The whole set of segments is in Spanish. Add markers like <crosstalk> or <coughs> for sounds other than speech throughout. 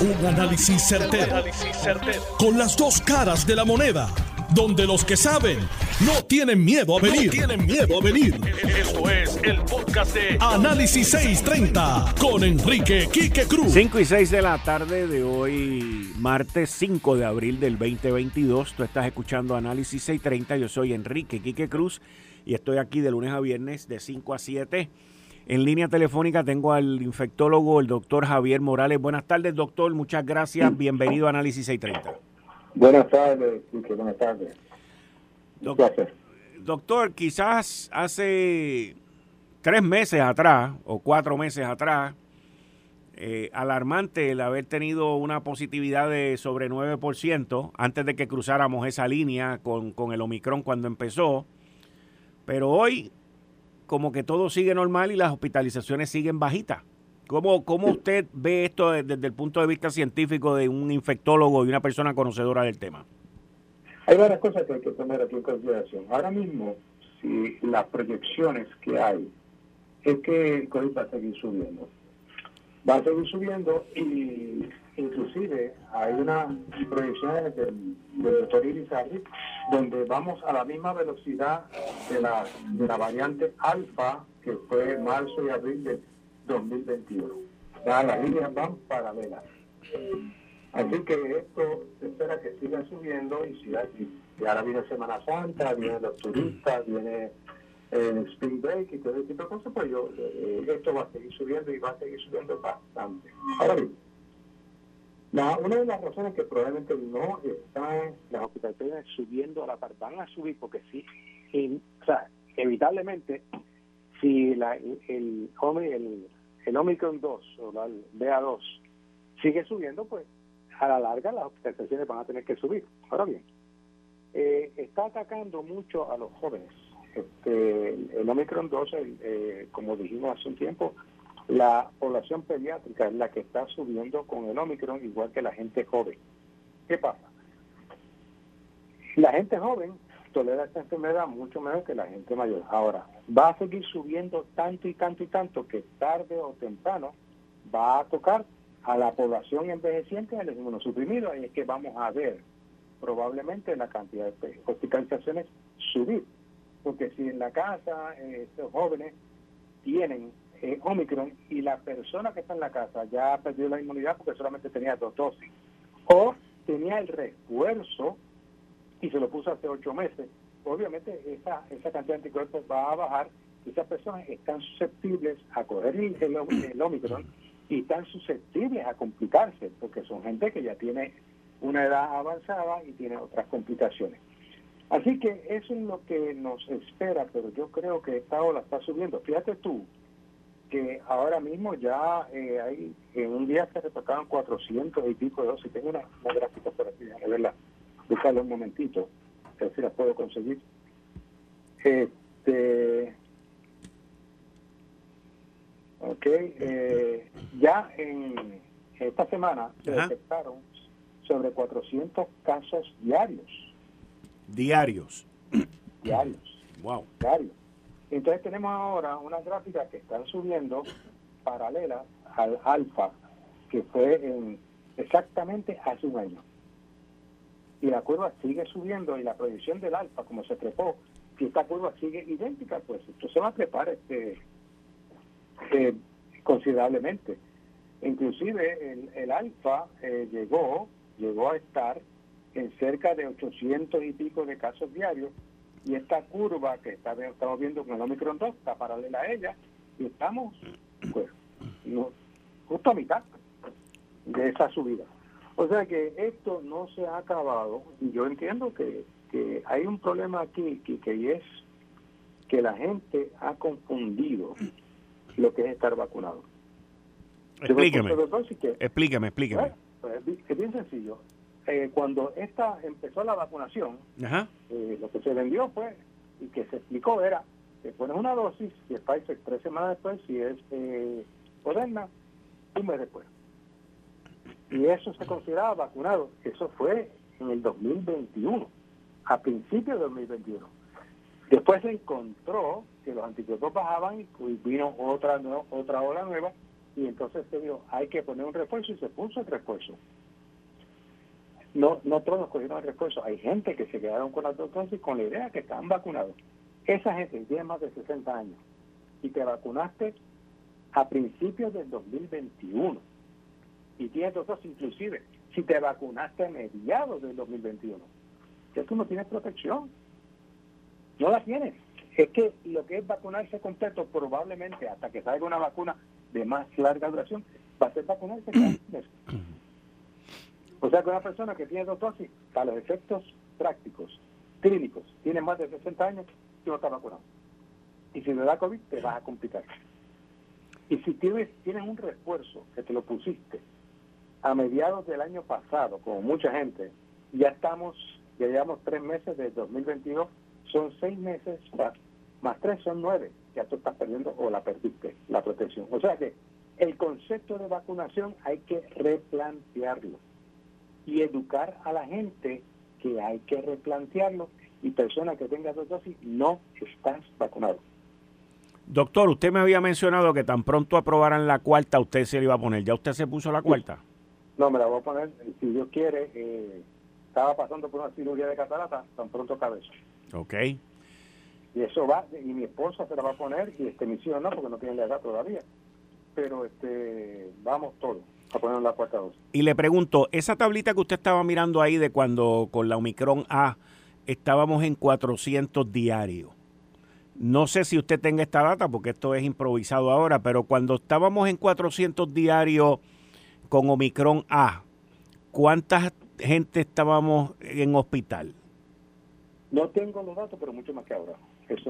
Un análisis certero, Con las dos caras de la moneda. Donde los que saben no tienen miedo a venir. tienen miedo a venir. Esto es el podcast de Análisis 630 con Enrique Quique Cruz. 5 y 6 de la tarde de hoy, martes 5 de abril del 2022. Tú estás escuchando Análisis 630. Yo soy Enrique Quique Cruz y estoy aquí de lunes a viernes de 5 a 7 en línea telefónica tengo al infectólogo, el doctor Javier Morales. Buenas tardes, doctor. Muchas gracias. Bienvenido a Análisis 630. Buenas tardes, buenas tardes. Doctor, doctor, quizás hace tres meses atrás o cuatro meses atrás, eh, alarmante el haber tenido una positividad de sobre 9% antes de que cruzáramos esa línea con, con el Omicron cuando empezó. Pero hoy como que todo sigue normal y las hospitalizaciones siguen bajitas. ¿Cómo, cómo usted ve esto desde, el punto de vista científico de un infectólogo y una persona conocedora del tema? Hay varias cosas que hay que tomar aquí en consideración. Ahora mismo, si las proyecciones que hay es que el COVID va a seguir subiendo. Va a seguir subiendo y inclusive hay una proyección del, doctor Irizarry donde vamos a la misma velocidad de la, de la variante alfa que fue marzo y abril de 2021. las líneas van paralelas. Así que esto se espera que siga subiendo y siga Y ahora viene Semana Santa, vienen los turistas, viene el Spring Break y todo ese tipo de cosas, pues yo, eh, esto va a seguir subiendo y va a seguir subiendo bastante. Ahora bien, una de las razones que probablemente no están las hospitalizaciones subiendo a la par, van a subir porque sí, o sea, evitablemente, si la, el, el, el Omicron 2 o la BA2 sigue subiendo, pues a la larga las hospitalizaciones van a tener que subir. Ahora bien, eh, está atacando mucho a los jóvenes. Este, el Omicron 2, eh, como dijimos hace un tiempo, la población pediátrica es la que está subiendo con el Omicron, igual que la gente joven. ¿Qué pasa? La gente joven tolera esta enfermedad mucho menos que la gente mayor. Ahora, va a seguir subiendo tanto y tanto y tanto que tarde o temprano va a tocar a la población envejeciente y a los inmunosuprimidos. Y es que vamos a ver probablemente la cantidad de hospitalizaciones subir. Porque si en la casa eh, estos jóvenes tienen eh, Omicron y la persona que está en la casa ya perdió la inmunidad porque solamente tenía dos dosis, o tenía el refuerzo y se lo puso hace ocho meses, obviamente esa, esa cantidad de anticuerpos va a bajar y esas personas están susceptibles a coger el, el, Omicron y están susceptibles a complicarse porque son gente que ya tiene una edad avanzada y tiene otras complicaciones. Así que eso es lo que nos espera, pero yo creo que esta ola está subiendo. Fíjate tú, que ahora mismo ya eh, hay, en un día se reportaban 400 y pico de dosis. Tengo una, gráfica por aquí, a verla, buscarla un momentito, a ver si la puedo conseguir. Este, ok, eh, ya en esta semana se detectaron sobre 400 casos diarios. Diarios. <clears throat> Diarios. Wow. Diarios. Entonces tenemos ahora unas gráficas que están subiendo paralelas al alfa, que fue en, exactamente hace un año. Y la curva sigue subiendo y la proyección del alfa, como se trepó, si esta curva sigue idéntica, pues esto se va a trepar este, eh, considerablemente. Inclusive el, el alfa eh, llegó, llegó a estar en cerca de 800 y pico de casos diarios y esta curva que está, estamos viendo con el Omicron 2 está paralela a ella y estamos pues justo a mitad de esa subida. O sea que esto no se ha acabado y yo entiendo que, que hay un problema aquí que, que es que la gente ha confundido lo que es estar vacunado. Explíqueme. explíqueme, explíqueme. Pues, es bien sencillo. Eh, cuando esta empezó la vacunación, eh, lo que se vendió fue, y que se explicó era, que pones una dosis, si es Pfizer tres semanas después, si es eh, Moderna, un mes después. Y eso se consideraba vacunado. Eso fue en el 2021, a principios de 2021. Después se encontró que los anticuerpos bajaban y vino otra, otra ola nueva y y entonces se dijo, hay que poner un refuerzo y se puso el refuerzo. No, no todos cogieron el refuerzo. Hay gente que se quedaron con las dos dosis con la idea de que están vacunados. Esa gente tiene más de 60 años y te vacunaste a principios del 2021 y tienes dos dosis inclusive si te vacunaste a mediados del 2021 que tú no tienes protección. No la tienes. Es que lo que es vacunarse completo probablemente hasta que salga una vacuna de más larga duración va a ser vacunarse <clears throat> o sea que una persona que tiene dos dosis para los efectos prácticos clínicos tiene más de 60 años no estás vacunado. Y si le da COVID te vas a complicar. Y si tienes, tienes un refuerzo que te lo pusiste a mediados del año pasado, como mucha gente, ya estamos, ya llevamos tres meses de 2022, son seis meses más, más tres son nueve, ya tú estás perdiendo o la perdiste, la protección. O sea que el concepto de vacunación hay que replantearlo y educar a la gente que hay que replantearlo y personas que tengan dos dosis no estás vacunado. Doctor, usted me había mencionado que tan pronto aprobaran la cuarta, usted se le iba a poner. ¿Ya usted se puso la cuarta? No, me la voy a poner, si Dios quiere. Eh, estaba pasando por una cirugía de catarata, tan pronto cabeza. Ok. Y eso va, y mi esposa se la va a poner, y este, mis hijos no, porque no tienen la edad todavía. Pero este vamos todos a poner la cuarta dosis. Y le pregunto, esa tablita que usted estaba mirando ahí de cuando con la Omicron A estábamos en 400 diarios no sé si usted tenga esta data, porque esto es improvisado ahora, pero cuando estábamos en 400 diarios con Omicron A, ¿cuánta gente estábamos en hospital? No tengo los datos, pero mucho más que ahora.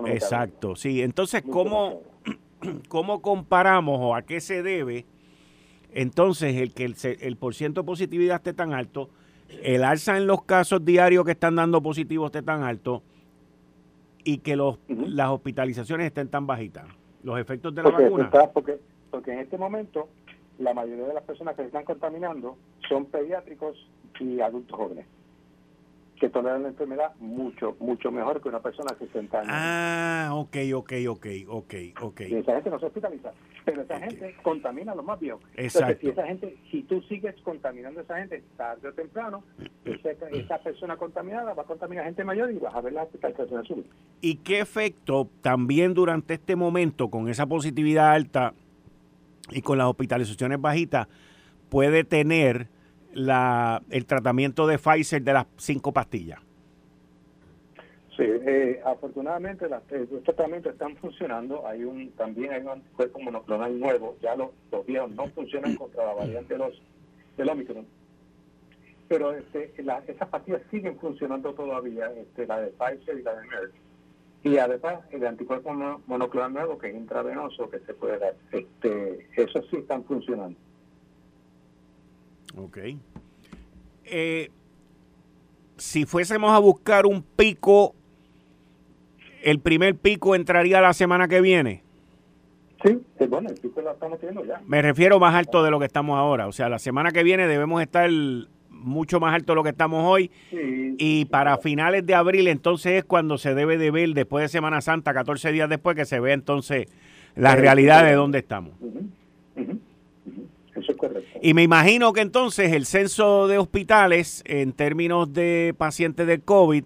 Exacto, sí. Entonces, ¿cómo, <clears throat> ¿cómo comparamos o a qué se debe entonces el que el, el porciento de positividad esté tan alto, el alza en los casos diarios que están dando positivos esté tan alto? y que los, las hospitalizaciones estén tan bajitas? ¿Los efectos de la vacuna? porque, porque en este momento la mayoría de las personas que se están contaminando son pediátricos y adultos jóvenes que toleran la enfermedad mucho, mucho mejor que una persona de 60 años. Ah, ok, ok, ok, ok, ok. Y esa gente no se hospitaliza, pero esa gente contamina a los más viejos. Exacto. si esa gente, si tú sigues contaminando a esa gente tarde o temprano, esa, persona contaminada va a contaminar a gente mayor y vas a ver la hospitalización subir. ¿Y qué efecto también durante este momento, con esa positividad alta y con las hospitalizaciones bajitas, puede tener la, el tratamiento de Pfizer de las cinco pastillas? Sí, eh, afortunadamente eh, los tratamientos están funcionando. Hay un también hay un anticuerpo monoclonal nuevo. Ya los, los viejos no funcionan contra la variante de del Omicron. Pero este, esas pastillas siguen funcionando todavía, este, la de Pfizer y la de Merck. Y además el anticuerpo monoclonal nuevo que es intravenoso que se puede dar. Este, esos sí están funcionando. Ok. Eh, si fuésemos a buscar un pico, ¿el primer pico entraría la semana que viene? Sí, bueno, el pico lo estamos teniendo ya. Me refiero más alto de lo que estamos ahora. O sea, la semana que viene debemos estar mucho más alto de lo que estamos hoy. y para finales de abril entonces es cuando se debe de ver, después de Semana Santa, 14 días después, que se ve entonces la realidad de dónde estamos. Y me imagino que entonces el censo de hospitales en términos de pacientes del COVID,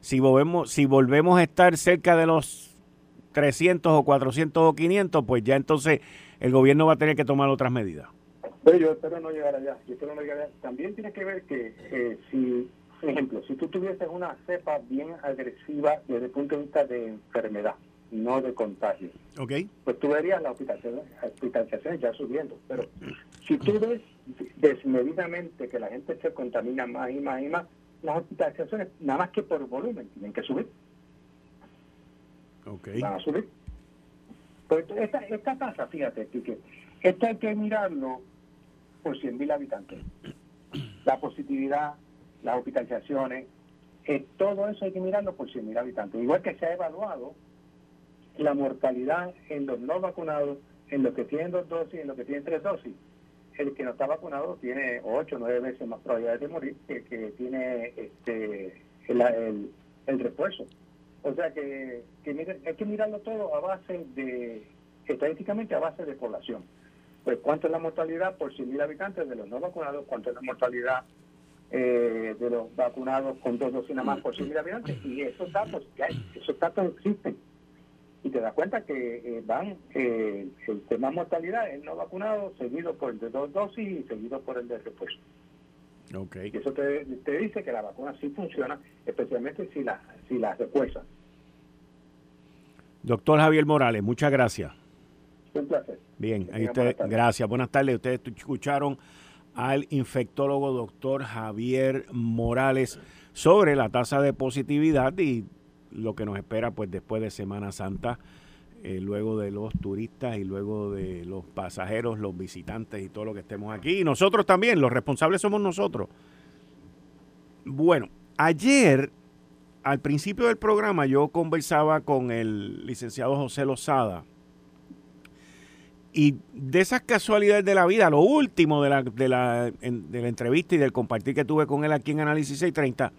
si volvemos, si volvemos a estar cerca de los 300 o 400 o 500, pues ya entonces el gobierno va a tener que tomar otras medidas. Pero yo espero no llegar allá. Yo espero no llegar allá. También tiene que ver que eh, si, por ejemplo, si tú tuvieses una cepa bien agresiva desde el punto de vista de enfermedad, no de contagio. Okay. Pues tú verías las hospitalizaciones, ya subiendo. Pero <clears throat> si tú ves desmedidamente que la gente se contamina más y más y más, las hospitalizaciones, nada más que por volumen, tienen que subir. Okay. Van a subir. Pues esta, esta tasa, fíjate, que esto hay que mirarlo por 100.000 habitantes. <clears throat> La positividad, las hospitalizaciones, eh, todo eso hay que mirarlo por 100.000 habitantes. Igual que se ha evaluado la mortalidad en los no vacunados, en los que tienen dos dosis, en los que tienen tres dosis. El que no está vacunado tiene ocho o nueve veces más probabilidad de morir que el que tiene este, el, el, refuerzo. O sea que, que hay que mirarlo todo a base de, estadísticamente a base de población. pues cuánto es la mortalidad por 100.000 habitantes de los no vacunados, cuánto es la mortalidad eh, de los vacunados con dos dosis más por 100.000 habitantes, y esos datos, ya, esos datos existen. Y te das cuenta que eh, van, eh, el tema mortalidad es no vacunado, seguido por el de dos dosis y seguido por el de repuesto. Okay. Y eso te, te, dice que la vacuna sí funciona, especialmente si la, si la refuerza. Doctor Javier Morales, muchas gracias. Un placer. Bien, ahí usted, gracias. Buenas tardes. Ustedes escucharon al infectólogo doctor Javier Morales sobre la tasa de positividad y lo que nos espera pues después de Semana Santa, eh, luego de los turistas y luego de los pasajeros, los visitantes y todo lo que estemos aquí. Y nosotros también, los responsables somos nosotros. Bueno, ayer, al principio del programa, yo conversaba con el licenciado José Lozada y de esas casualidades de la vida, lo último de la, de la, de la entrevista y del compartir que tuve con él aquí en Análisis 630,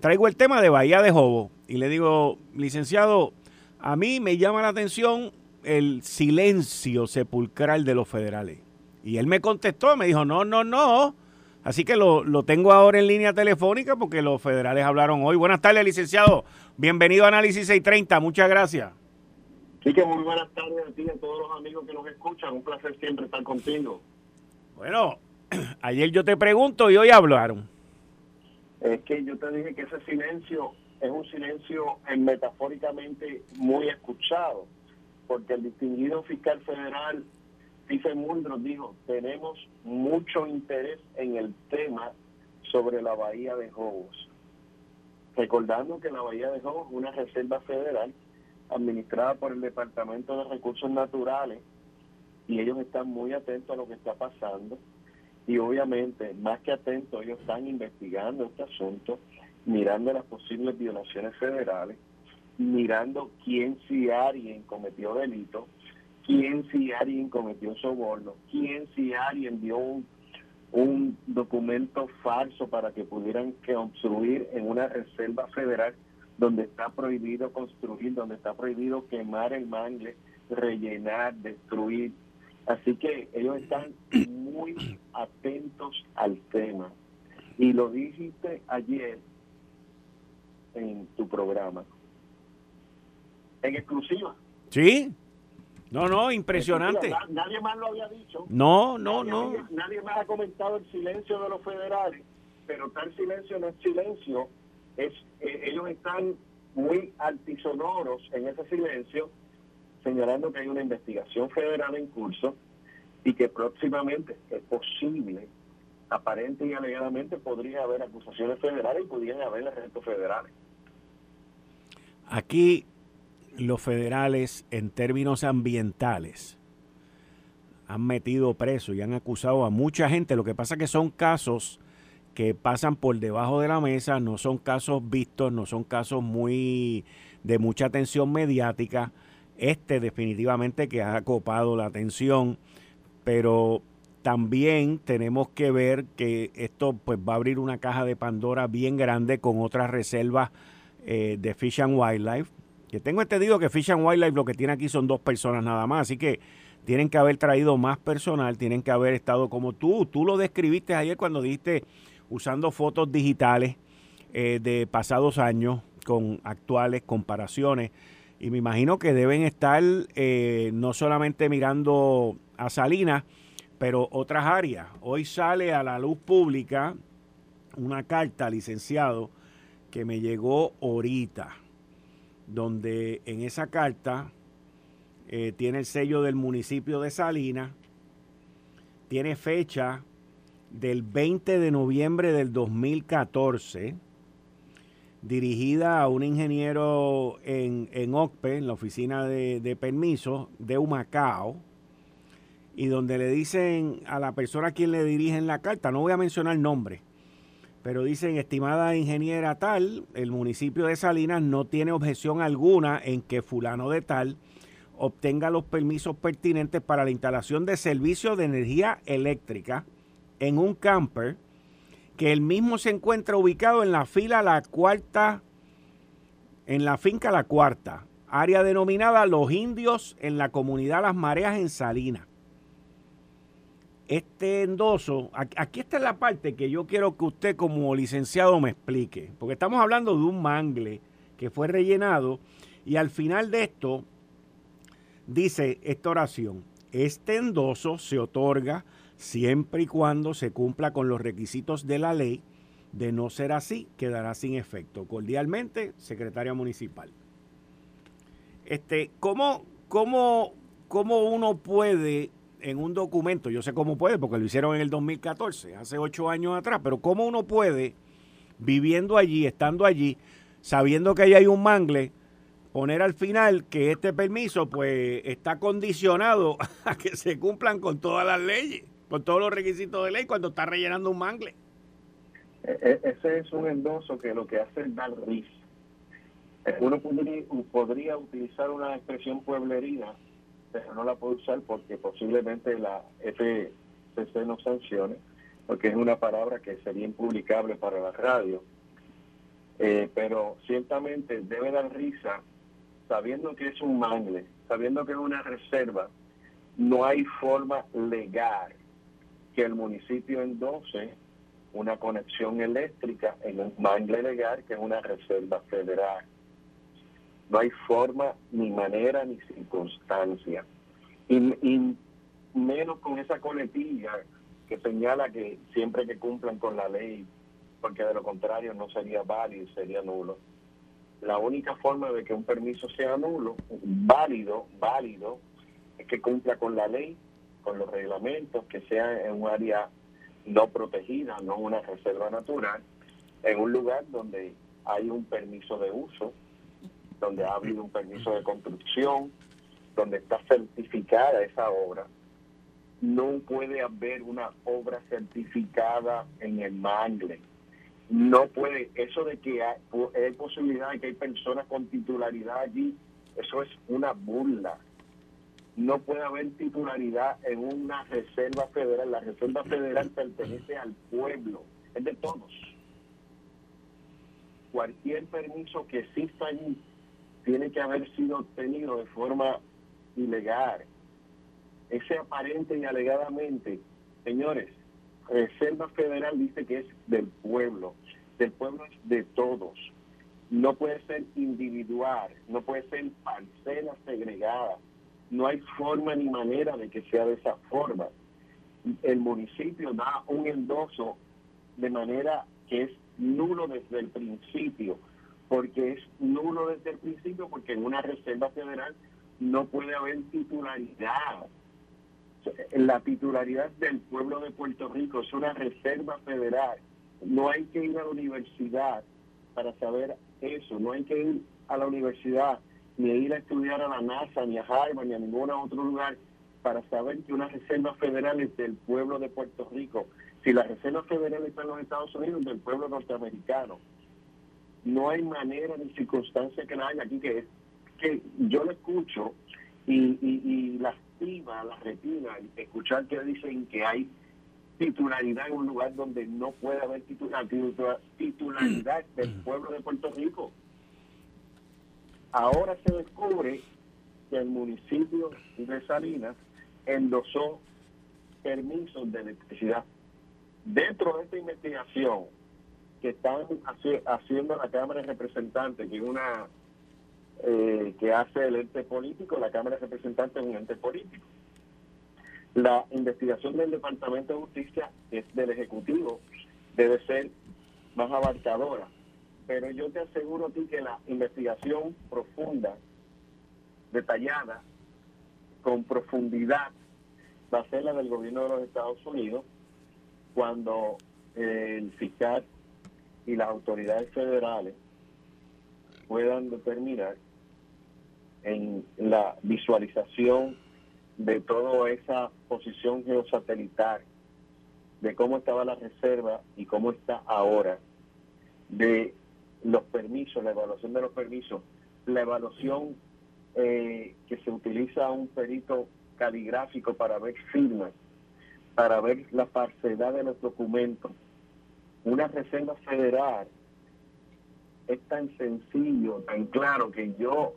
traigo el tema de Bahía de Jobo. Y le digo, licenciado, a mí me llama la atención el silencio sepulcral de los federales. Y él me contestó, me dijo, no, no, no. Así que lo, lo tengo ahora en línea telefónica porque los federales hablaron hoy. Buenas tardes, licenciado. Bienvenido a Análisis 630. Muchas gracias. Sí que muy buenas tardes a ti y a todos los amigos que nos escuchan. Un placer siempre estar contigo. Bueno, <clears throat> ayer yo te pregunto y hoy hablaron. Es que yo te dije que ese silencio es un silencio en metafóricamente muy escuchado, porque el distinguido fiscal federal Stephen Muldrow dijo, tenemos mucho interés en el tema sobre la bahía de Jobos. Recordando que la bahía de Jobos es una reserva federal administrada por el Departamento de Recursos Naturales y ellos están muy atentos a lo que está pasando y obviamente más que atentos ellos están investigando este asunto, mirando las posibles violaciones federales, mirando quién si alguien cometió delito, quién si alguien cometió soborno, quién si alguien dio un, un documento falso para que pudieran que obstruir en una reserva federal donde está prohibido construir, donde está prohibido quemar el mangle, rellenar, destruir. Así que ellos están muy atentos al tema. Y lo dijiste ayer en tu programa. En exclusiva. Sí. No, no, impresionante. Nadie más lo había dicho. No, no, no. Nadie más ha comentado el silencio de los federales, pero tal silencio no es silencio es, eh, ellos están muy altisonoros en ese silencio, señalando que hay una investigación federal en curso y que próximamente es posible, aparente y alegadamente, podría haber acusaciones federales y podrían haber arrestos federales. Aquí los federales, en términos ambientales, han metido preso y han acusado a mucha gente. Lo que pasa es que son casos que pasan por debajo de la mesa, no son casos vistos, no son casos muy de mucha atención mediática. Este definitivamente que ha acopado la atención, pero también tenemos que ver que esto pues va a abrir una caja de Pandora bien grande con otras reservas eh, de Fish and Wildlife. Que tengo entendido que Fish and Wildlife lo que tiene aquí son dos personas nada más, así que tienen que haber traído más personal, tienen que haber estado como tú, tú lo describiste ayer cuando dijiste usando fotos digitales eh, de pasados años con actuales comparaciones. Y me imagino que deben estar eh, no solamente mirando a Salinas, pero otras áreas. Hoy sale a la luz pública una carta, licenciado, que me llegó ahorita, donde en esa carta eh, tiene el sello del municipio de Salinas, tiene fecha del 20 de noviembre del 2014, dirigida a un ingeniero en, en OCPE, en la oficina de, de permisos de Humacao, y donde le dicen a la persona a quien le dirigen la carta, no voy a mencionar nombre, pero dicen, estimada ingeniera tal, el municipio de Salinas no tiene objeción alguna en que fulano de tal obtenga los permisos pertinentes para la instalación de servicios de energía eléctrica en un camper que el mismo se encuentra ubicado en la fila La Cuarta, en la finca La Cuarta, área denominada Los Indios en la comunidad Las Mareas en Salinas. este endoso, aquí está la parte que yo quiero que usted como licenciado me explique, porque estamos hablando de un mangle que fue rellenado y al final de esto dice esta oración, este endoso se otorga siempre y cuando se cumpla con los requisitos de la ley, de no ser así, quedará sin efecto. Cordialmente, secretaria municipal. Este, ¿cómo, cómo, cómo uno puede en un documento, yo sé cómo puede, porque lo hicieron en el 2014, hace ocho años atrás, pero cómo uno puede, viviendo allí, estando allí, sabiendo que ahí hay un mangle, poner al final que este permiso pues está condicionado <laughs> a que se cumplan con todas las leyes, con todos los requisitos de ley cuando está rellenando un mangle. E, e, ese es un endoso que lo que hace es dar risa. Uno podría, utilizar una expresión pueblerina pero no la puedo usar porque posiblemente la FCC no sancione, porque es una palabra que sería impublicable para la radio. Eh, pero ciertamente debe dar risa sabiendo que es un mangle, sabiendo que es una reserva, no hay forma legal que el municipio endose una conexión eléctrica en un mangle legal que es una reserva federal. No hay forma, ni manera, ni circunstancia. Y, menos con esa coletilla que señala que siempre que cumplan con la ley, porque de lo contrario no sería válido, sería nulo. La única forma de que un permiso sea nulo, válido, válido, es que cumpla con la ley, con los reglamentos, que sea en un área no protegida, no una reserva natural, en un lugar donde hay un permiso de uso, donde ha habido un permiso de construcción, donde está certificada esa obra, no puede haber una obra certificada en el mangle. No puede, eso de que hay, hay posibilidad de que hay personas con titularidad allí, eso es una burla. No puede haber titularidad en una reserva federal. La reserva federal pertenece al pueblo, es de todos. Cualquier permiso que exista allí tiene que haber sido obtenido de forma ilegal. Ese aparente y alegadamente, señores, Reserva Federal dice que es del pueblo, del pueblo es de todos. No puede ser individual, no puede ser parcela segregada. No hay forma ni manera de que sea de esa forma. El municipio da un endoso de manera que es nulo desde el principio porque es nulo desde el principio, porque en una reserva federal no puede haber titularidad. La titularidad del pueblo de Puerto Rico es una reserva federal. No hay que ir a la universidad para saber eso, no hay que ir a la universidad ni ir a estudiar a la NASA, ni a Harvard, ni a ningún otro lugar para saber que una reserva federal es del pueblo de Puerto Rico. Si la reserva federal está en los Estados Unidos, del pueblo norteamericano no hay manera ni circunstancia que la haya aquí que es que yo lo escucho y, y, y lastima la retina escuchar que dicen que hay titularidad en un lugar donde no puede haber titularidad, titularidad del pueblo de Puerto Rico. Ahora se descubre que el municipio de Salinas endosó permisos de electricidad. Dentro de esta investigación, que están haciendo la Cámara de Representantes, que es una eh, que hace el ente político, la Cámara de Representantes es un ente político. La investigación del Departamento de Justicia es del Ejecutivo, debe ser más abarcadora. Pero yo te aseguro a ti que la investigación profunda, detallada, con profundidad, va a ser la del gobierno de los Estados Unidos cuando el fiscal y las autoridades federales puedan determinar en la visualización de toda esa posición geosatelital, de cómo estaba la reserva y cómo está ahora, de los permisos, la evaluación de los permisos, la evaluación eh, que se utiliza un perito caligráfico para ver firmas, para ver la parcedad de los documentos, una reserva federal es tan sencillo, tan claro, que yo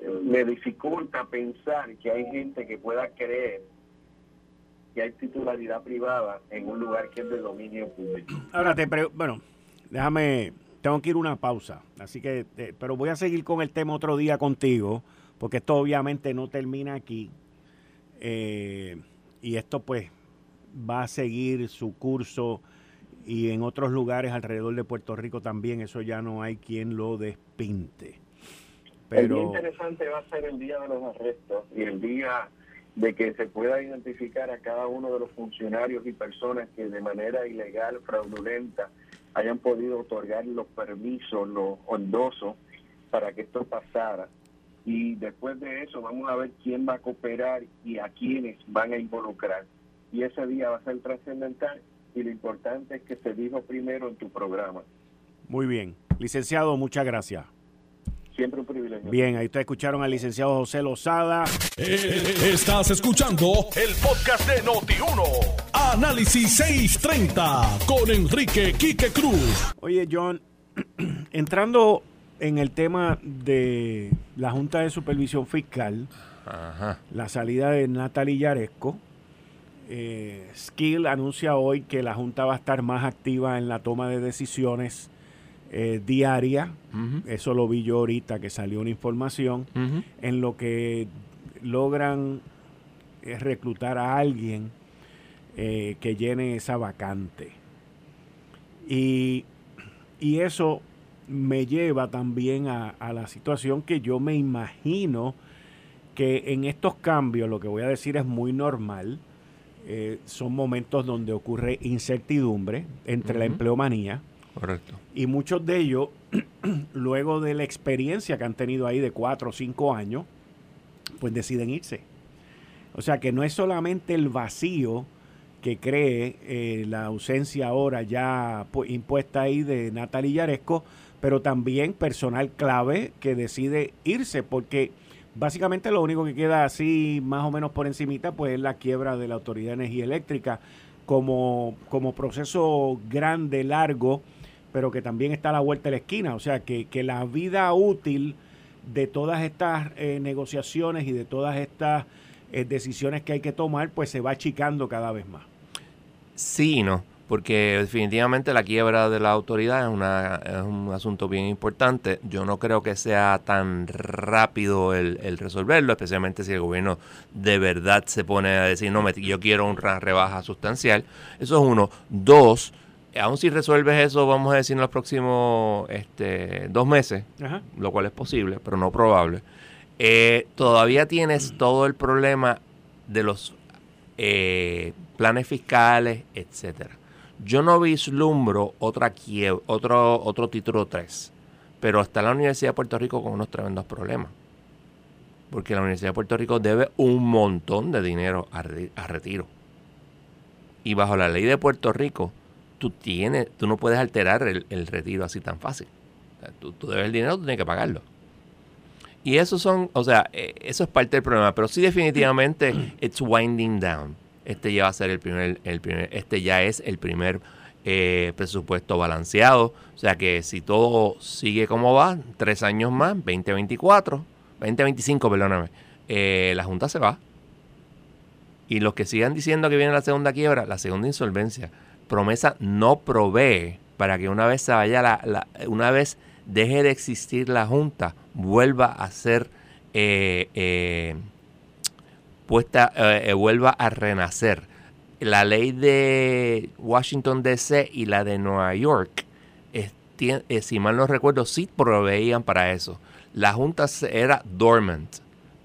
eh, me dificulta pensar que hay gente que pueda creer que hay titularidad privada en un lugar que es de dominio público. Ahora te bueno, déjame, tengo que ir una pausa, así que, eh, pero voy a seguir con el tema otro día contigo, porque esto obviamente no termina aquí. Eh, y esto pues va a seguir su curso y en otros lugares alrededor de Puerto Rico también, eso ya no hay quien lo despinte. Pero... El día interesante va a ser el día de los arrestos y el día de que se pueda identificar a cada uno de los funcionarios y personas que de manera ilegal, fraudulenta, hayan podido otorgar los permisos, los hondosos para que esto pasara. Y después de eso vamos a ver quién va a cooperar y a quiénes van a involucrar. Y ese día va a ser trascendental y lo importante es que se dijo primero en tu programa. Muy bien. Licenciado, muchas gracias. Siempre un privilegio. Bien, ahí ustedes escucharon al licenciado José Lozada. Eh, estás escuchando el podcast de Noti1. Análisis 630 con Enrique Quique Cruz. Oye, John, <clears throat> entrando en el tema de la Junta de Supervisión Fiscal, la salida de Natalie Yaresco, eh, Skill anuncia hoy que la Junta va a estar más activa en la toma de decisiones eh, diaria. Eso lo vi yo ahorita que salió una información en lo que logran es eh, reclutar a alguien eh, que llene esa vacante. Y, eso me lleva también a, la situación que yo me imagino que en estos cambios, lo que voy a decir es muy normal, eh, son momentos donde ocurre incertidumbre entre la empleomanía. Correcto. Y muchos de ellos, <clears throat> luego de la experiencia que han tenido ahí de cuatro o cinco años, pues deciden irse. O sea que no es solamente el vacío que cree eh, la ausencia ahora ya impuesta ahí de Natalia Yaresco, pero también personal clave que decide irse, porque básicamente lo único que queda así más o menos por encimita, pues es la quiebra de la Autoridad de Energía Eléctrica como, como proceso grande, largo, pero que también está a la vuelta de la esquina. O sea, que, la vida útil de todas estas eh, negociaciones y de todas estas eh, decisiones que hay que tomar, pues se va achicando cada vez más. Sí y no, porque definitivamente la quiebra de la autoridad es, una, es un asunto bien importante. Yo no creo que sea tan rápido el, resolverlo, especialmente si el gobierno de verdad se pone a decir, no, yo quiero una rebaja sustancial. Eso es uno. Dos, aún si resuelves eso, vamos a decir en los próximos este, dos meses, lo cual es posible, pero no probable, eh, todavía tienes todo el problema de los eh, planes fiscales, etcétera. Yo no vislumbro otra otro, otro título 3, pero está la Universidad de Puerto Rico con unos tremendos problemas. Porque la Universidad de Puerto Rico debe un montón de dinero a, retiro. Y bajo la ley de Puerto Rico, tú, tienes, tú no puedes alterar el, retiro así tan fácil. tú, tú, debes el dinero, tú tienes que pagarlo. Y eso son, o sea, eh, eso es parte del problema, pero sí definitivamente <clears throat> it's winding down este ya va a ser el primer, el primer este ya es el primer eh, presupuesto balanceado. O sea que si todo sigue como va, tres años más, 2024, 2025, perdóname, eh, la Junta se va. Y los que sigan diciendo que viene la segunda quiebra, la segunda insolvencia, promesa no provee para que una vez se vaya la, una vez deje de existir la Junta, vuelva a ser eh, puesta, eh, eh, vuelva a renacer. La ley de Washington DC y la de Nueva York, eh, si mal no recuerdo, sí proveían para eso. La Junta era dormant,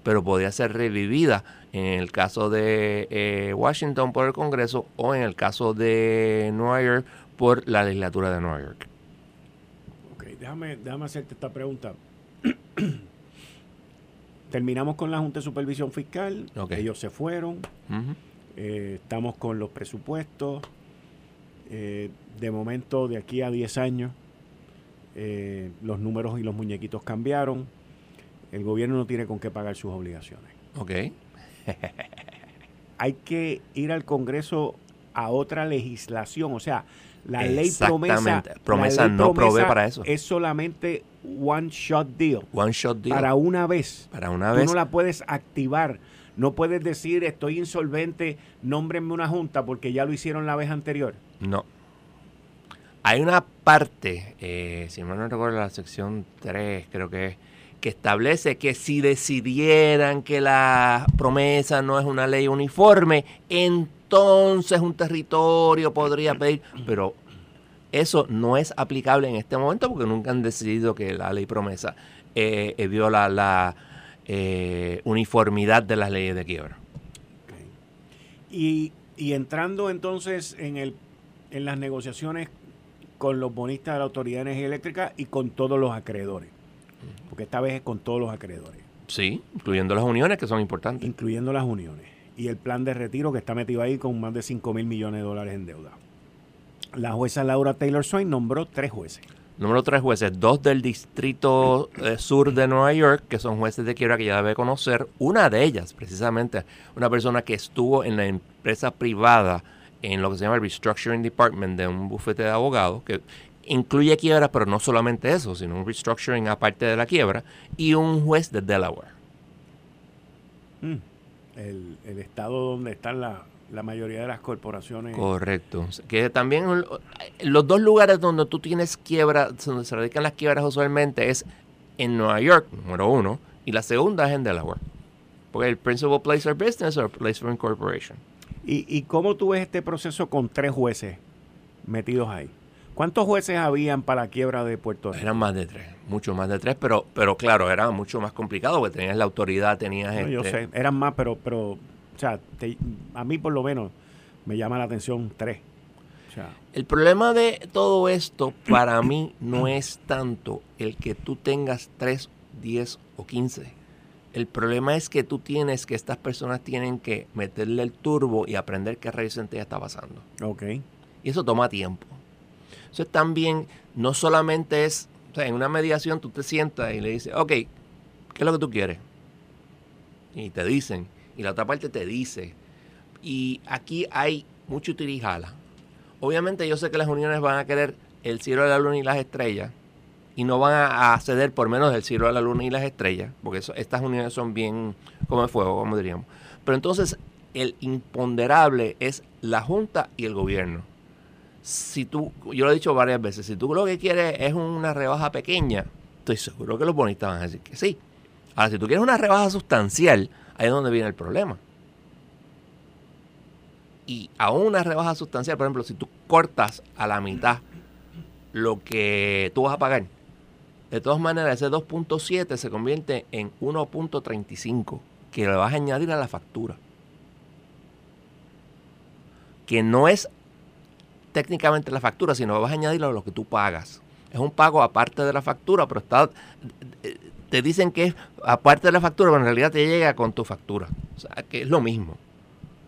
pero podía ser revivida en el caso de Washington por el Congreso o en el caso de Nueva York por la legislatura de Nueva York. Ok, déjame, déjame hacerte esta pregunta. Terminamos con la Junta de Supervisión Fiscal, ellos se fueron, eh, estamos con los presupuestos, eh, de momento de aquí a 10 años eh, los números y los muñequitos cambiaron, el gobierno no tiene con qué pagar sus obligaciones. Ok. <laughs> Hay que ir al Congreso a otra legislación, o sea, la ley promesa, promesa no provee para eso. Es solamente one shot deal. One shot deal. Para una vez. Para una vez. Tú no la puedes activar No puedes decir estoy insolvente, nómbrenme una junta porque ya lo hicieron la vez anterior. No. Hay una parte, eh, si no no recuerdo la sección 3, creo que es, que establece que si decidieran que la promesa no es una ley uniforme, entonces un territorio podría pedir, pero eso no es aplicable en este momento porque nunca han decidido que la ley promesa eh, eh, viola la eh, uniformidad de las leyes de quiebra. Y, y, entrando entonces en, el, en las negociaciones con los bonistas de la Autoridad de Energía Eléctrica y con todos los acreedores, porque esta vez es con todos los acreedores. Sí, incluyendo las uniones que son importantes. Incluyendo las uniones. Y el plan de retiro que está metido ahí con más de 5 mil millones de dólares en deuda. La jueza Laura Taylor Swain nombró tres jueces. Número tres jueces, dos del distrito eh, sur de Nueva York, que son jueces de quiebra que ya debe conocer. Una de ellas, precisamente, una persona que estuvo en la empresa privada en lo que se llama el Restructuring Department de un bufete de abogados, que incluye quiebra, pero no solamente eso, sino un restructuring aparte de la quiebra, y un juez de Delaware. Mm. El, el, estado donde están la, la mayoría de las corporaciones. Correcto. Que también los dos lugares donde tú tienes quiebra, donde se radican las quiebras usualmente es en Nueva York, número uno, y la segunda es en Delaware. Porque el principal place of business o place for incorporation. ¿Y, ¿Y cómo tú ves este proceso con tres jueces metidos ahí? ¿Cuántos jueces habían para la quiebra de Puerto Rico? Eran más de tres, mucho más de tres, pero, pero claro, era mucho más complicado porque tenías la autoridad, tenías... No, Yo este sé, eran más, pero, pero o sea, te, a mí por lo menos me llama la atención tres. O sea, el problema de todo esto para mí no es tanto el que tú tengas tres, diez o quince. El problema es que tú tienes que estas personas tienen que meterle el turbo y aprender qué rayos en está pasando. Ok. Y eso toma tiempo. Eso también no solamente es, o sea, en una mediación tú te sientas y le dices, ok, ¿qué es lo que tú quieres? Y te dicen, y la otra parte te dice. Y aquí hay mucho tirijala. Obviamente yo sé que las uniones van a querer el cielo de la luna y las estrellas y no van a, ceder por menos del cielo de la luna y las estrellas, porque eso, estas uniones son bien como el fuego, como diríamos. Pero entonces el imponderable es la Junta y el gobierno. Si tú, yo lo he dicho varias veces, si tú lo que quieres es una rebaja pequeña, estoy seguro que los bonistas van a decir que sí. Ahora, si tú quieres una rebaja sustancial, ahí es donde viene el problema. Y aún una rebaja sustancial, por ejemplo, si tú cortas a la mitad lo que tú vas a pagar, de todas maneras ese 2.7 se convierte en 1.35 que le vas a añadir a la factura. Que no es técnicamente la factura, sino vas a añadirlo a lo que tú pagas. Es un pago aparte de la factura, pero está te dicen que es aparte de la factura, pero en realidad te llega con tu factura. O sea, que es lo mismo.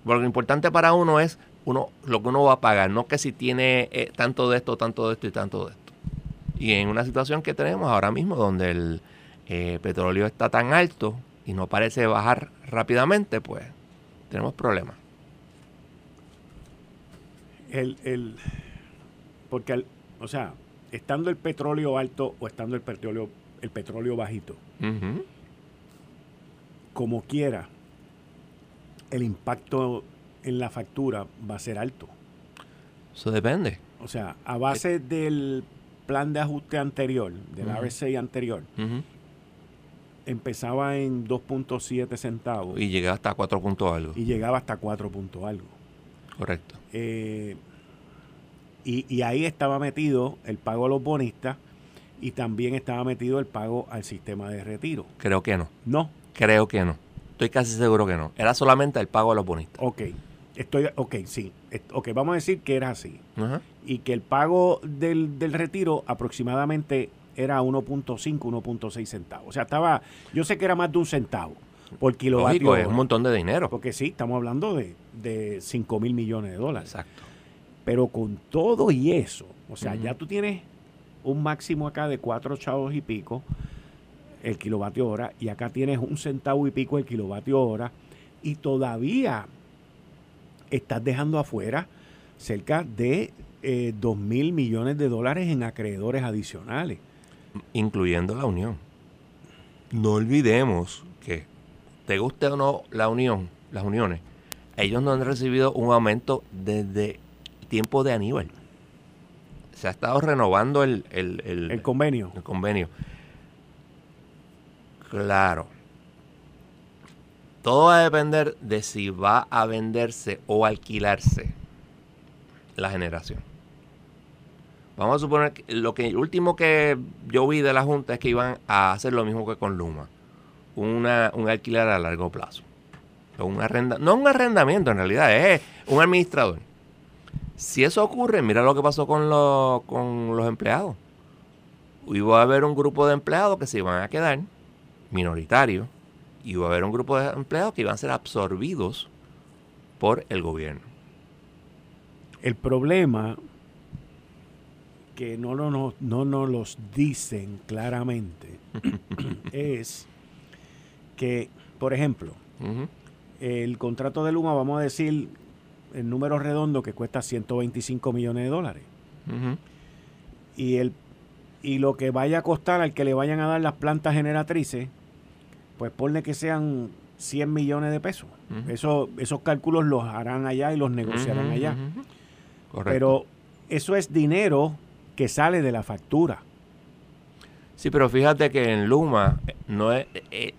Porque lo importante para uno es uno lo que uno va a pagar, no que si tiene eh, tanto de esto, tanto de esto y tanto de esto. Y en una situación que tenemos ahora mismo, donde el eh, petróleo está tan alto y no parece bajar rápidamente, pues tenemos problemas. El, el, porque, o sea, estando el petróleo alto o estando el petróleo el petróleo bajito. Como quiera, el impacto en la factura va a ser alto. Eso depende. O sea, a base del plan de ajuste anterior, del RSA anterior, empezaba en 2.7 centavos. Y llegaba hasta 4 puntos algo. Y llegaba hasta 4 puntos algo. Correcto. Eh, y, y, ahí estaba metido el pago a los bonistas y también estaba metido el pago al sistema de retiro. Creo que no. No. Creo que no. Estoy casi seguro que no. Era solamente el pago a los bonistas. Ok. Estoy, ok, sí. Ok, vamos a decir que era así. Y que el pago del, del retiro aproximadamente era 1.5, 1.6 centavos. O sea, estaba, yo sé que era más de un centavo por kilovatio. Lógico, es un montón de dinero. Porque sí, estamos hablando de, de 5 mil millones de dólares. Exacto. Pero con todo y eso, o sea, ya tú tienes un máximo acá de cuatro chavos y pico el kilovatio hora y acá tienes un centavo y pico el kilovatio hora y todavía estás dejando afuera cerca de eh, dos mil millones de dólares en acreedores adicionales. Incluyendo la Unión. No olvidemos que te guste o no la unión, las uniones, ellos no han recibido un aumento desde tiempo de Aníbal. Se ha estado renovando el, el, el, convenio. El convenio. Claro. Todo va a depender de si va a venderse o alquilarse la generación. Vamos a suponer que lo que último que yo vi de la Junta es que iban a hacer lo mismo que con Luma. Una, un alquiler a largo plazo. Un arrenda, no un arrendamiento en realidad, es un administrador. Si eso ocurre, mira lo que pasó con, con los empleados. Iba a haber un grupo de empleados que se iban a quedar minoritarios y iba a haber un grupo de empleados que iban a ser absorbidos por el gobierno. El problema que no, no, no, no nos los dicen claramente <coughs> es que, por ejemplo, el contrato de Luma, vamos a decir el número redondo que cuesta 125 millones de dólares. Y el y lo que vaya a costar al que le vayan a dar las plantas generatrices, pues ponle que sean 100 millones de pesos. Eso, esos cálculos los harán allá y los negociarán allá. Pero eso es dinero que sale de la factura. Sí, pero fíjate que en Luma eh, no, eh,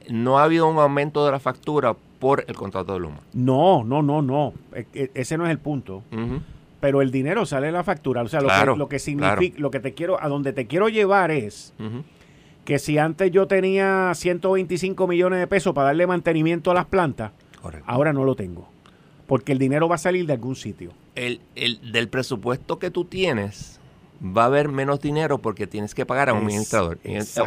no ha habido un aumento de la factura por el contrato de Luma. No, no, no, no. E, ese no es el punto. Pero el dinero sale de la factura. O sea, lo, que, lo que significa, lo que te quiero, a donde te quiero llevar es que si antes yo tenía 125 millones de pesos para darle mantenimiento a las plantas, ahora no lo tengo. Porque el dinero va a salir de algún sitio. El, el del presupuesto que tú tienes, va a haber menos dinero porque tienes que pagar a un administrador.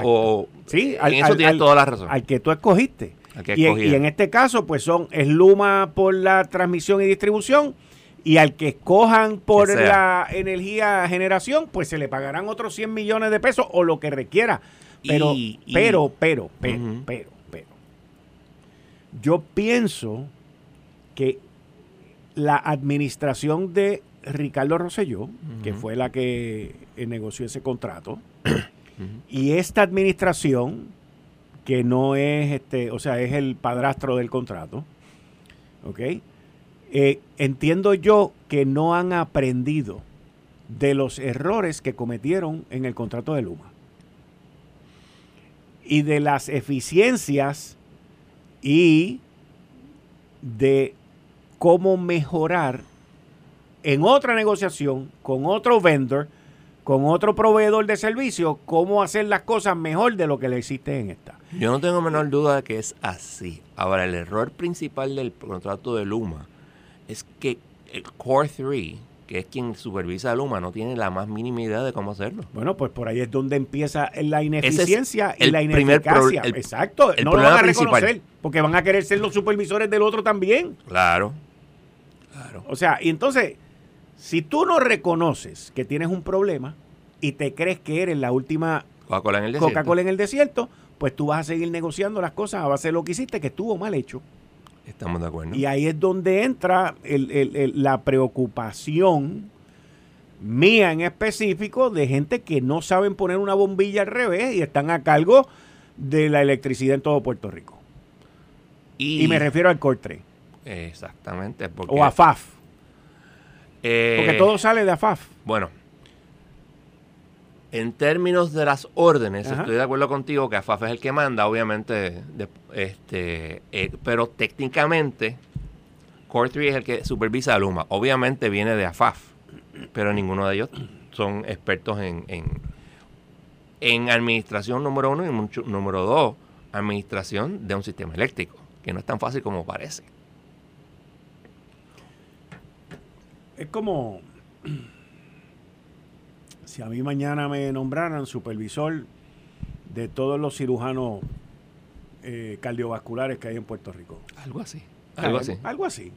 O, sí, en eso tienes toda la razón. Al que tú escogiste. Y, en este caso, pues son, es Luma por la transmisión y distribución. Y al que escojan por la energía generación, pues se le pagarán otros 100 millones de pesos o lo que requiera. Pero, pero, pero, pero, pero, pero. Yo pienso que la administración de Ricardo Rosselló, que fue la que eh, negoció ese contrato, y esta administración, que no es, este, o sea, es el padrastro del contrato, ¿ok? Eh, entiendo yo que no han aprendido de los errores que cometieron en el contrato de Luma y de las eficiencias y de cómo mejorar en otra negociación con otro vendor, con otro proveedor de servicio, cómo hacer las cosas mejor de lo que le existe en esta. Yo no tengo menor duda de que es así. Ahora, el error principal del contrato de Luma es que el Core 3, que es quien supervisa a Luma, no tiene la más mínima idea de cómo hacerlo. Bueno, pues por ahí es donde empieza la ineficiencia y la ineficacia. Exacto, no lo van a reconocer, porque van a querer ser los supervisores del otro también. Claro. Claro. O sea, y entonces si tú no reconoces que tienes un problema y te crees que eres la última Coca-Cola en el desierto, pues tú vas a seguir negociando las cosas a base de lo que hiciste que estuvo mal hecho. Estamos de acuerdo. Y ahí es donde entra la preocupación mía en específico de gente que no saben poner una bombilla al revés y están a cargo de la electricidad en todo Puerto Rico. Y, me refiero al COR3. Exactamente. o a FAF. Eh, Porque todo sale de AFAF. Bueno, en términos de las órdenes, estoy de acuerdo contigo que AFAF es el que manda, obviamente, este, eh, pero técnicamente Core 3 es el que supervisa a Luma. Obviamente viene de AFAF, pero ninguno de ellos son expertos en, en, administración número uno y número dos, administración de un sistema eléctrico, que no es tan fácil como parece. es como <clears throat> si a mí mañana me nombraran supervisor de todos los cirujanos eh, cardiovasculares que hay en Puerto Rico. Algo así. Algo así. Algo así.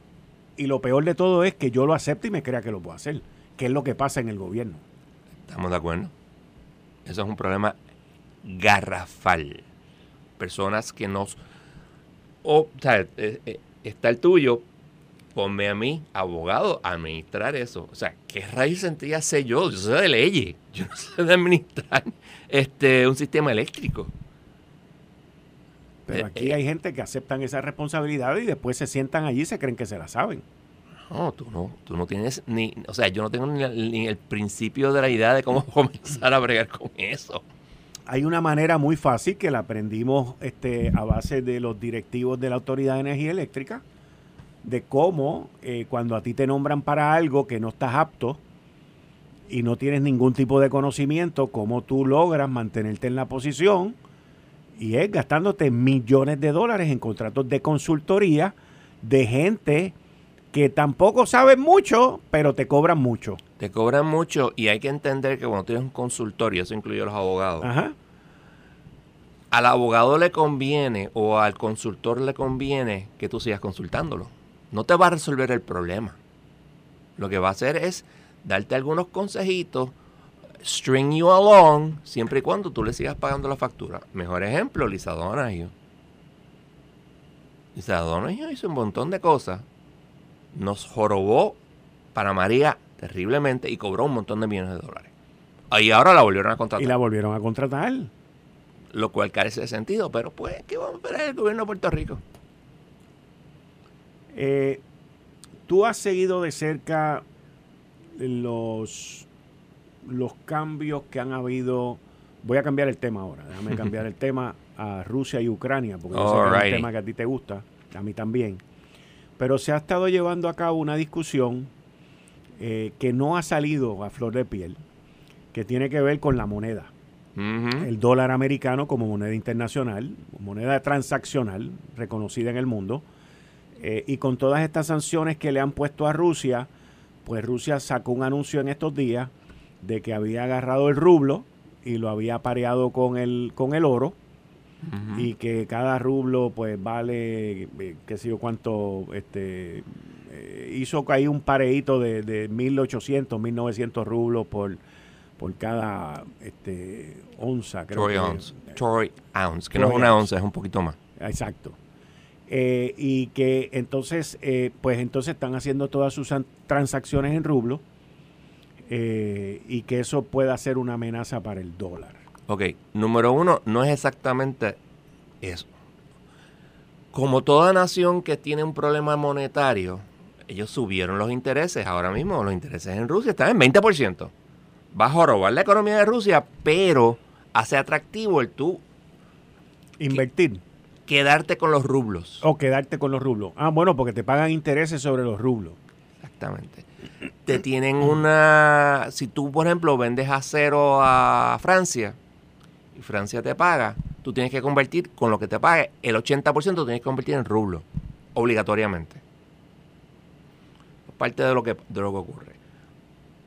Y lo peor de todo es que yo lo acepto y me crea que lo puedo hacer, que es lo que pasa en el gobierno. Estamos de acuerdo. Eso es un problema garrafal. Personas que nos... O, sea, eh, eh, está el tuyo, ponme a mí, abogado, a administrar eso. O sea, ¿qué raíz sentía sé yo? Yo soy de leyes, yo no sé de administrar este, un sistema eléctrico. Pero eh, aquí hay gente que aceptan esa responsabilidad y después se sientan allí y se creen que se la saben. No, tú no, tú no tienes ni, o sea, yo no tengo ni, el principio de la idea de cómo <laughs> comenzar a bregar con eso. Hay una manera muy fácil que la aprendimos este, a base de los directivos de la Autoridad de Energía Eléctrica, de cómo eh, cuando a ti te nombran para algo que no estás apto y no tienes ningún tipo de conocimiento, cómo tú logras mantenerte en la posición y es gastándote millones de dólares en contratos de consultoría de gente que tampoco saben mucho, pero te cobran mucho. Te cobran mucho y hay que entender que cuando tienes un consultorio, eso incluye a los abogados, al abogado le conviene o al consultor le conviene que tú sigas consultándolo. No te va a resolver el problema. Lo que va a hacer es darte algunos consejitos, string you along, siempre y cuando tú le sigas pagando la factura. Mejor ejemplo, Lisa Donahue. Lisa Donahue hizo un montón de cosas nos jorobó para María terriblemente y cobró un montón de millones de dólares. Y ahora la volvieron a contratar. Y la volvieron a contratar. Lo cual carece de sentido, pero pues, ¿qué vamos a esperar el gobierno de Puerto Rico? Eh, Tú has seguido de cerca los, los cambios que han habido. Voy a cambiar el tema ahora. Déjame <laughs> cambiar el tema a Rusia y Ucrania, porque es un tema que a ti te gusta, a mí también. Pero se ha estado llevando a cabo una discusión eh, que no ha salido a flor de piel, que tiene que ver con la moneda. El dólar americano como moneda internacional, moneda transaccional reconocida en el mundo. Eh, y con todas estas sanciones que le han puesto a Rusia, pues Rusia sacó un anuncio en estos días de que había agarrado el rublo y lo había pareado con el, con el oro y que cada rublo pues vale, eh, qué sé yo cuánto, este, eh, hizo caer un pareíto de, de 1.800, 1.900 rublos por, por cada este, onza. Creo Troy ounce. Troy ounce, que no es una onza, es un poquito más. Exacto. Eh, y que entonces, pues entonces están haciendo todas sus transacciones en rublo y que eso pueda ser una amenaza para el dólar. Ok, número uno, no es exactamente eso. Como toda nación que tiene un problema monetario, ellos subieron los intereses. Ahora mismo los intereses en Rusia están en 20%. Va a jorobar la economía de Rusia, pero hace atractivo el tú invertir. Quedarte con los rublos. O quedarte con los rublos. Ah, bueno, porque te pagan intereses sobre los rublos. Exactamente. Te tienen una... Si tú, por ejemplo, vendes acero a Francia, y Francia te paga, tú tienes que convertir con lo que te pague, el 80% tienes que convertir en rublo, obligatoriamente. Parte de lo que, de lo que ocurre.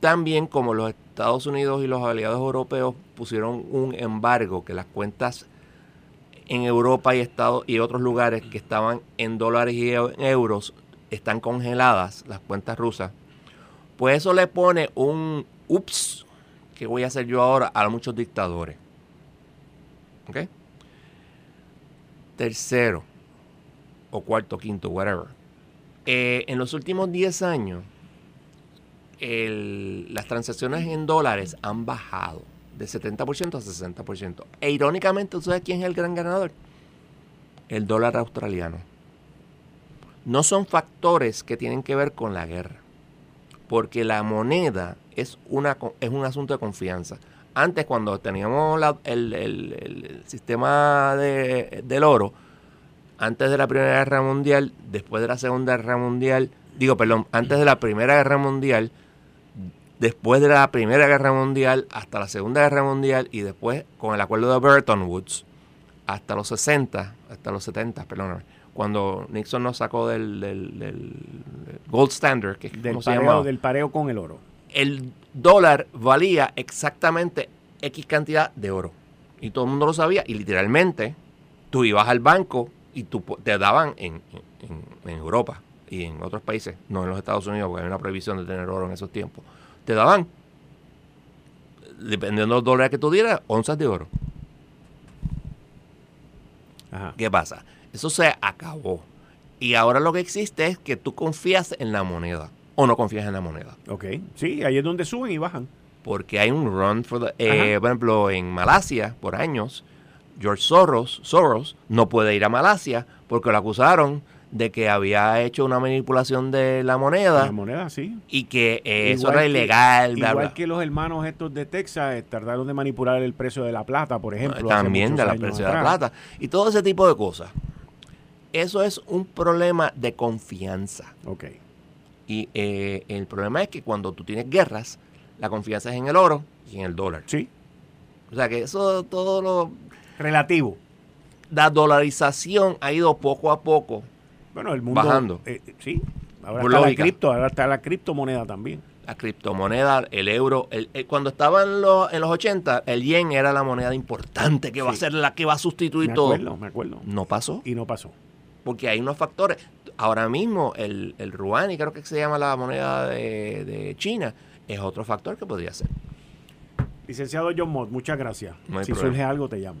También como los Estados Unidos y los aliados europeos pusieron un embargo que las cuentas en Europa y Estados y otros lugares que estaban en dólares y euros están congeladas, las cuentas rusas, pues eso le pone un ups, que voy a hacer yo ahora a muchos dictadores. Tercero, o cuarto, quinto, whatever. Eh, en los últimos 10 años, las transacciones en dólares han bajado de 70% a 60%. E irónicamente, ¿tú sabes quién es el gran ganador? El dólar australiano. No son factores que tienen que ver con la guerra, porque la moneda es, una, es un asunto de confianza. Antes, cuando teníamos el, sistema del oro, antes de la Primera Guerra Mundial, después de la Segunda Guerra Mundial, digo, perdón, antes de la Primera Guerra Mundial, después de la Primera Guerra Mundial, hasta la Segunda Guerra Mundial y después con el acuerdo de Bretton Woods, hasta los 60, hasta los 70, perdón, cuando Nixon nos sacó del, gold standard, que del, pareo, del pareo con el oro. El dólar valía exactamente X cantidad de oro. Y todo el mundo lo sabía. Y literalmente tú ibas al banco y tú, te daban en, Europa y en otros países, no en los Estados Unidos, porque hay una prohibición de tener oro en esos tiempos. Te daban, dependiendo del dólar que tú dieras, onzas de oro. ¿Qué pasa? Eso se acabó. Y ahora lo que existe es que tú confías en la moneda o no confías en la moneda. Ok, sí, ahí es donde suben y bajan. Porque hay un run, for the, eh, por ejemplo, en Malasia, por años, George Soros, Soros no puede ir a Malasia porque lo acusaron de que había hecho una manipulación de la moneda. La moneda, sí. Y que eh, eso era ilegal. igual que los hermanos estos de Texas eh, tardaron de manipular el precio de la plata, por ejemplo. También de la precio de la plata. Y todo ese tipo de cosas. Eso es un problema de confianza. Ok. Y eh, el problema es que cuando tú tienes guerras, la confianza es en el oro y en el dólar. Sí. O sea que eso todo lo... Relativo. La dolarización ha ido poco a poco bueno, el mundo, bajando. Eh, sí, ahora está la cripto, ahora está la criptomoneda también. La criptomoneda, el euro, el, cuando estaba en los, en los 80, el yen era la moneda importante que va a ser la que va a sustituir me todo. Acuerdo, me acuerdo. No pasó. Y no pasó. Porque hay unos factores. Ahora mismo el, el Ruani, creo que se llama la moneda de, China, es otro factor que podría ser. Licenciado John Mott, muchas gracias. si surge algo, te llamo.